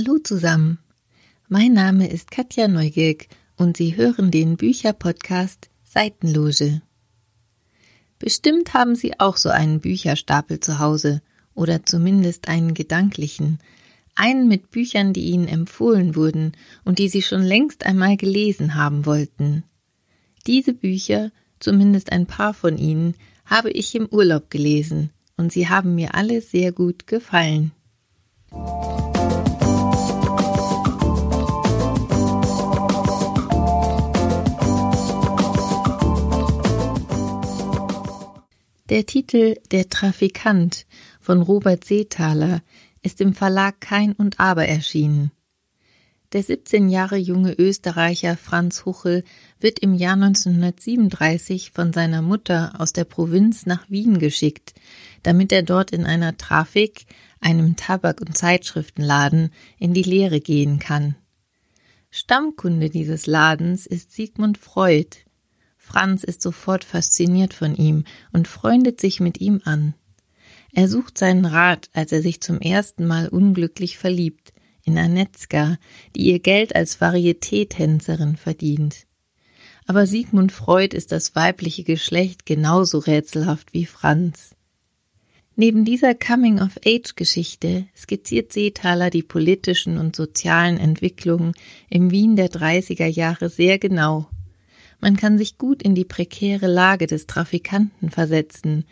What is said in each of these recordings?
Hallo zusammen. Mein Name ist Katja Neugierk und Sie hören den Bücherpodcast Seitenloge. Bestimmt haben Sie auch so einen Bücherstapel zu Hause oder zumindest einen gedanklichen, einen mit Büchern, die Ihnen empfohlen wurden und die Sie schon längst einmal gelesen haben wollten. Diese Bücher, zumindest ein paar von ihnen, habe ich im Urlaub gelesen und sie haben mir alle sehr gut gefallen. Der Titel Der Trafikant von Robert Seethaler ist im Verlag Kein und Aber erschienen. Der 17 Jahre junge Österreicher Franz Huchel wird im Jahr 1937 von seiner Mutter aus der Provinz nach Wien geschickt, damit er dort in einer Trafik, einem Tabak- und Zeitschriftenladen, in die Lehre gehen kann. Stammkunde dieses Ladens ist Sigmund Freud. Franz ist sofort fasziniert von ihm und freundet sich mit ihm an. Er sucht seinen Rat, als er sich zum ersten Mal unglücklich verliebt in Anetzka, die ihr Geld als Varieté-Tänzerin verdient. Aber Sigmund Freud ist das weibliche Geschlecht genauso rätselhaft wie Franz. Neben dieser Coming-of-Age-Geschichte skizziert Seethaler die politischen und sozialen Entwicklungen im Wien der 30er Jahre sehr genau. Man kann sich gut in die prekäre Lage des Trafikanten versetzen,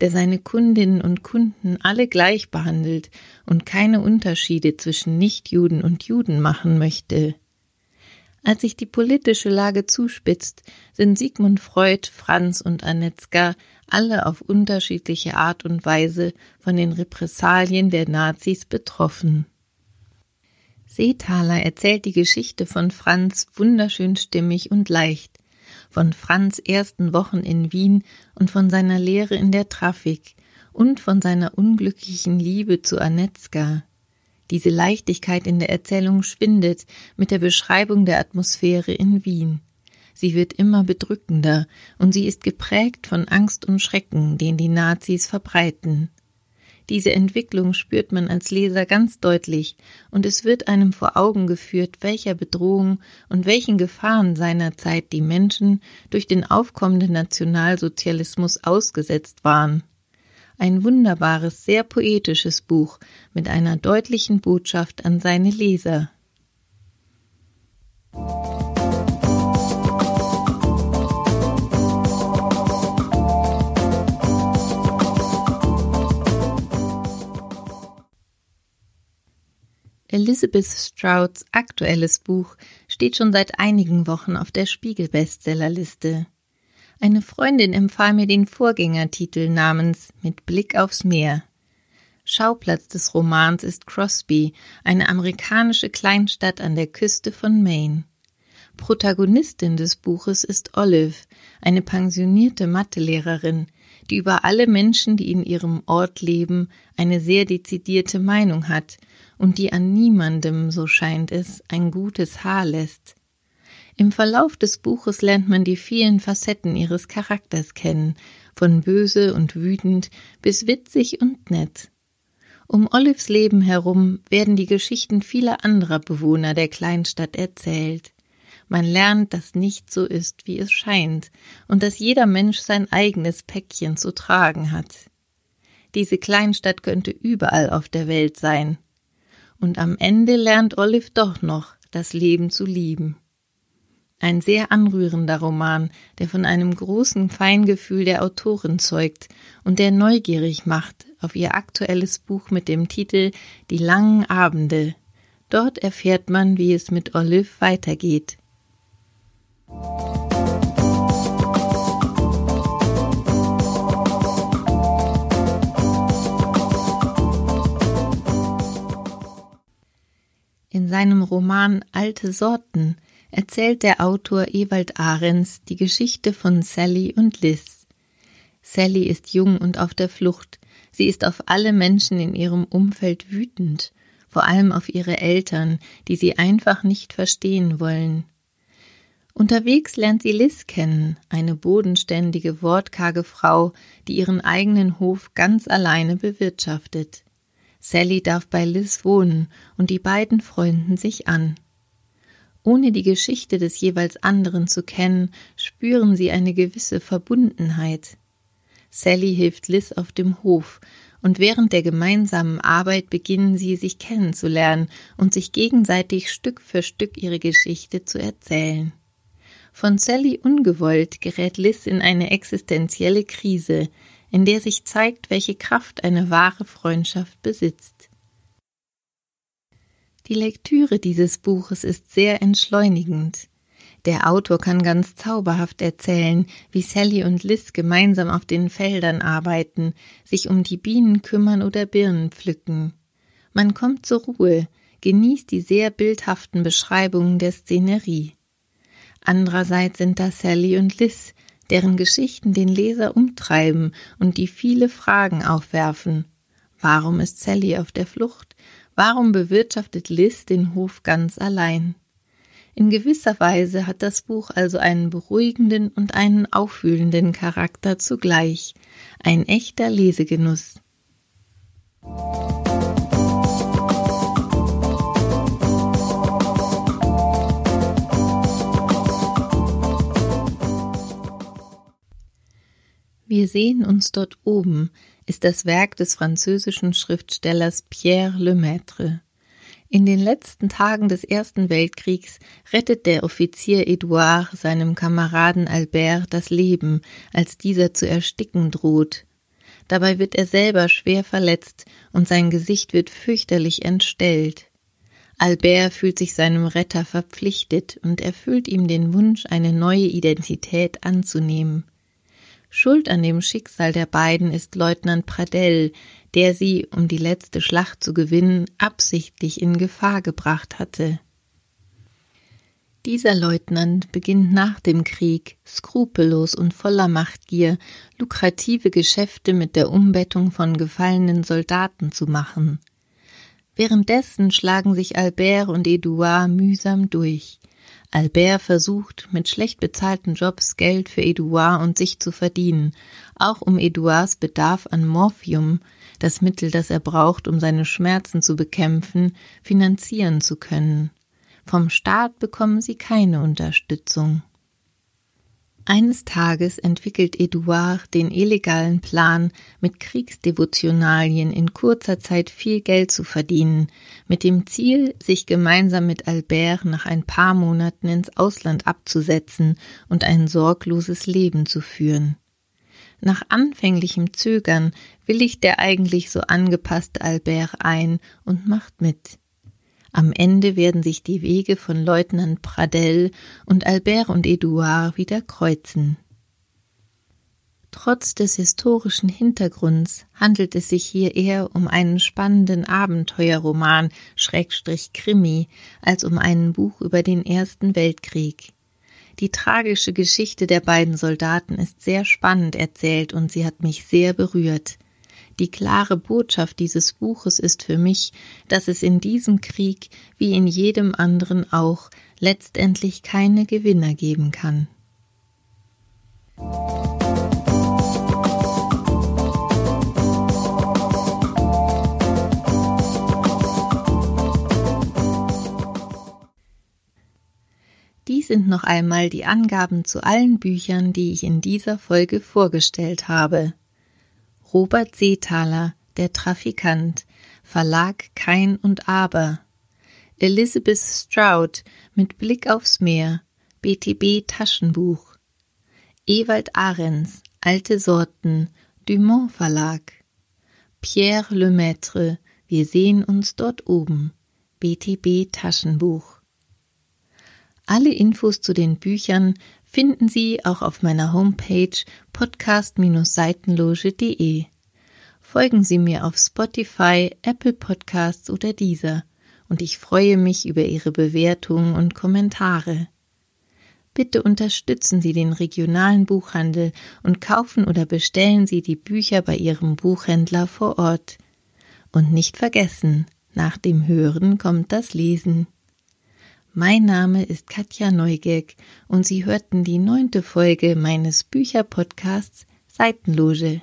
der seine Kundinnen und Kunden alle gleich behandelt und keine Unterschiede zwischen Nichtjuden und Juden machen möchte. Als sich die politische Lage zuspitzt, sind Sigmund Freud, Franz und Anetzka alle auf unterschiedliche Art und Weise von den Repressalien der Nazis betroffen. Seethaler erzählt die Geschichte von Franz wunderschön stimmig und leicht, von Franz ersten Wochen in Wien und von seiner Lehre in der Trafik und von seiner unglücklichen Liebe zu Anetzka. Diese Leichtigkeit in der Erzählung schwindet mit der Beschreibung der Atmosphäre in Wien. Sie wird immer bedrückender und sie ist geprägt von Angst und Schrecken, den die Nazis verbreiten. Diese Entwicklung spürt man als Leser ganz deutlich, und es wird einem vor Augen geführt, welcher Bedrohung und welchen Gefahren seinerzeit die Menschen durch den aufkommenden Nationalsozialismus ausgesetzt waren. Ein wunderbares, sehr poetisches Buch mit einer deutlichen Botschaft an seine Leser. Elizabeth Strouds aktuelles Buch steht schon seit einigen Wochen auf der Spiegel-Bestsellerliste. Eine Freundin empfahl mir den Vorgängertitel namens Mit Blick aufs Meer. Schauplatz des Romans ist Crosby, eine amerikanische Kleinstadt an der Küste von Maine. Protagonistin des Buches ist Olive, eine pensionierte Mathelehrerin, die über alle Menschen, die in ihrem Ort leben, eine sehr dezidierte Meinung hat und die an niemandem, so scheint es, ein gutes Haar lässt. Im Verlauf des Buches lernt man die vielen Facetten ihres Charakters kennen, von böse und wütend bis witzig und nett. Um Olives Leben herum werden die Geschichten vieler anderer Bewohner der Kleinstadt erzählt. Man lernt, dass nicht so ist, wie es scheint, und dass jeder Mensch sein eigenes Päckchen zu tragen hat. Diese Kleinstadt könnte überall auf der Welt sein. Und am Ende lernt Olive doch noch, das Leben zu lieben. Ein sehr anrührender Roman, der von einem großen Feingefühl der Autorin zeugt und der neugierig macht auf ihr aktuelles Buch mit dem Titel Die langen Abende. Dort erfährt man, wie es mit Olive weitergeht. In seinem Roman Alte Sorten erzählt der Autor Ewald Ahrens die Geschichte von Sally und Liz. Sally ist jung und auf der Flucht. Sie ist auf alle Menschen in ihrem Umfeld wütend, vor allem auf ihre Eltern, die sie einfach nicht verstehen wollen. Unterwegs lernt sie Liz kennen, eine bodenständige, wortkarge Frau, die ihren eigenen Hof ganz alleine bewirtschaftet. Sally darf bei Liz wohnen und die beiden freunden sich an. Ohne die Geschichte des jeweils anderen zu kennen, spüren sie eine gewisse Verbundenheit. Sally hilft Liz auf dem Hof, und während der gemeinsamen Arbeit beginnen sie, sich kennenzulernen und sich gegenseitig Stück für Stück ihre Geschichte zu erzählen. Von Sally ungewollt gerät Liz in eine existenzielle Krise, in der sich zeigt, welche Kraft eine wahre Freundschaft besitzt. Die Lektüre dieses Buches ist sehr entschleunigend. Der Autor kann ganz zauberhaft erzählen, wie Sally und Liz gemeinsam auf den Feldern arbeiten, sich um die Bienen kümmern oder Birnen pflücken. Man kommt zur Ruhe, genießt die sehr bildhaften Beschreibungen der Szenerie. Andererseits sind da Sally und Liz, deren Geschichten den Leser umtreiben und die viele Fragen aufwerfen. Warum ist Sally auf der Flucht? Warum bewirtschaftet Liz den Hof ganz allein? In gewisser Weise hat das Buch also einen beruhigenden und einen auffühlenden Charakter zugleich, ein echter Lesegenuss. Wir sehen uns dort oben ist das Werk des französischen Schriftstellers Pierre Lemaitre. In den letzten Tagen des Ersten Weltkriegs rettet der Offizier Edouard seinem Kameraden Albert das Leben, als dieser zu ersticken droht. Dabei wird er selber schwer verletzt und sein Gesicht wird fürchterlich entstellt. Albert fühlt sich seinem Retter verpflichtet und erfüllt ihm den Wunsch, eine neue Identität anzunehmen. Schuld an dem Schicksal der beiden ist Leutnant Pradell, der sie, um die letzte Schlacht zu gewinnen, absichtlich in Gefahr gebracht hatte. Dieser Leutnant beginnt nach dem Krieg, skrupellos und voller Machtgier, lukrative Geschäfte mit der Umbettung von gefallenen Soldaten zu machen. Währenddessen schlagen sich Albert und Edouard mühsam durch. Albert versucht, mit schlecht bezahlten Jobs Geld für Edouard und sich zu verdienen, auch um Edouards Bedarf an Morphium, das Mittel, das er braucht, um seine Schmerzen zu bekämpfen, finanzieren zu können. Vom Staat bekommen sie keine Unterstützung. Eines Tages entwickelt Edouard den illegalen Plan, mit Kriegsdevotionalien in kurzer Zeit viel Geld zu verdienen, mit dem Ziel, sich gemeinsam mit Albert nach ein paar Monaten ins Ausland abzusetzen und ein sorgloses Leben zu führen. Nach anfänglichem Zögern willigt der eigentlich so angepasste Albert ein und macht mit. Am Ende werden sich die Wege von Leutnant Pradel und Albert und Edouard wieder kreuzen. Trotz des historischen Hintergrunds handelt es sich hier eher um einen spannenden Abenteuerroman Schrägstrich Krimi als um ein Buch über den Ersten Weltkrieg. Die tragische Geschichte der beiden Soldaten ist sehr spannend erzählt und sie hat mich sehr berührt. Die klare Botschaft dieses Buches ist für mich, dass es in diesem Krieg wie in jedem anderen auch letztendlich keine Gewinner geben kann. Dies sind noch einmal die Angaben zu allen Büchern, die ich in dieser Folge vorgestellt habe. Robert Seethaler, Der Trafikant, Verlag Kein und Aber. Elizabeth Stroud mit Blick aufs Meer, BTB Taschenbuch. Ewald Ahrens, Alte Sorten, Dumont Verlag. Pierre Lemaitre, Wir sehen uns dort oben, BTB Taschenbuch. Alle Infos zu den Büchern finden Sie auch auf meiner Homepage podcast-seitenloge.de. Folgen Sie mir auf Spotify, Apple Podcasts oder dieser und ich freue mich über Ihre Bewertungen und Kommentare. Bitte unterstützen Sie den regionalen Buchhandel und kaufen oder bestellen Sie die Bücher bei Ihrem Buchhändler vor Ort. Und nicht vergessen, nach dem Hören kommt das Lesen. Mein Name ist Katja Neugierk und Sie hörten die neunte Folge meines Bücherpodcasts Seitenloge.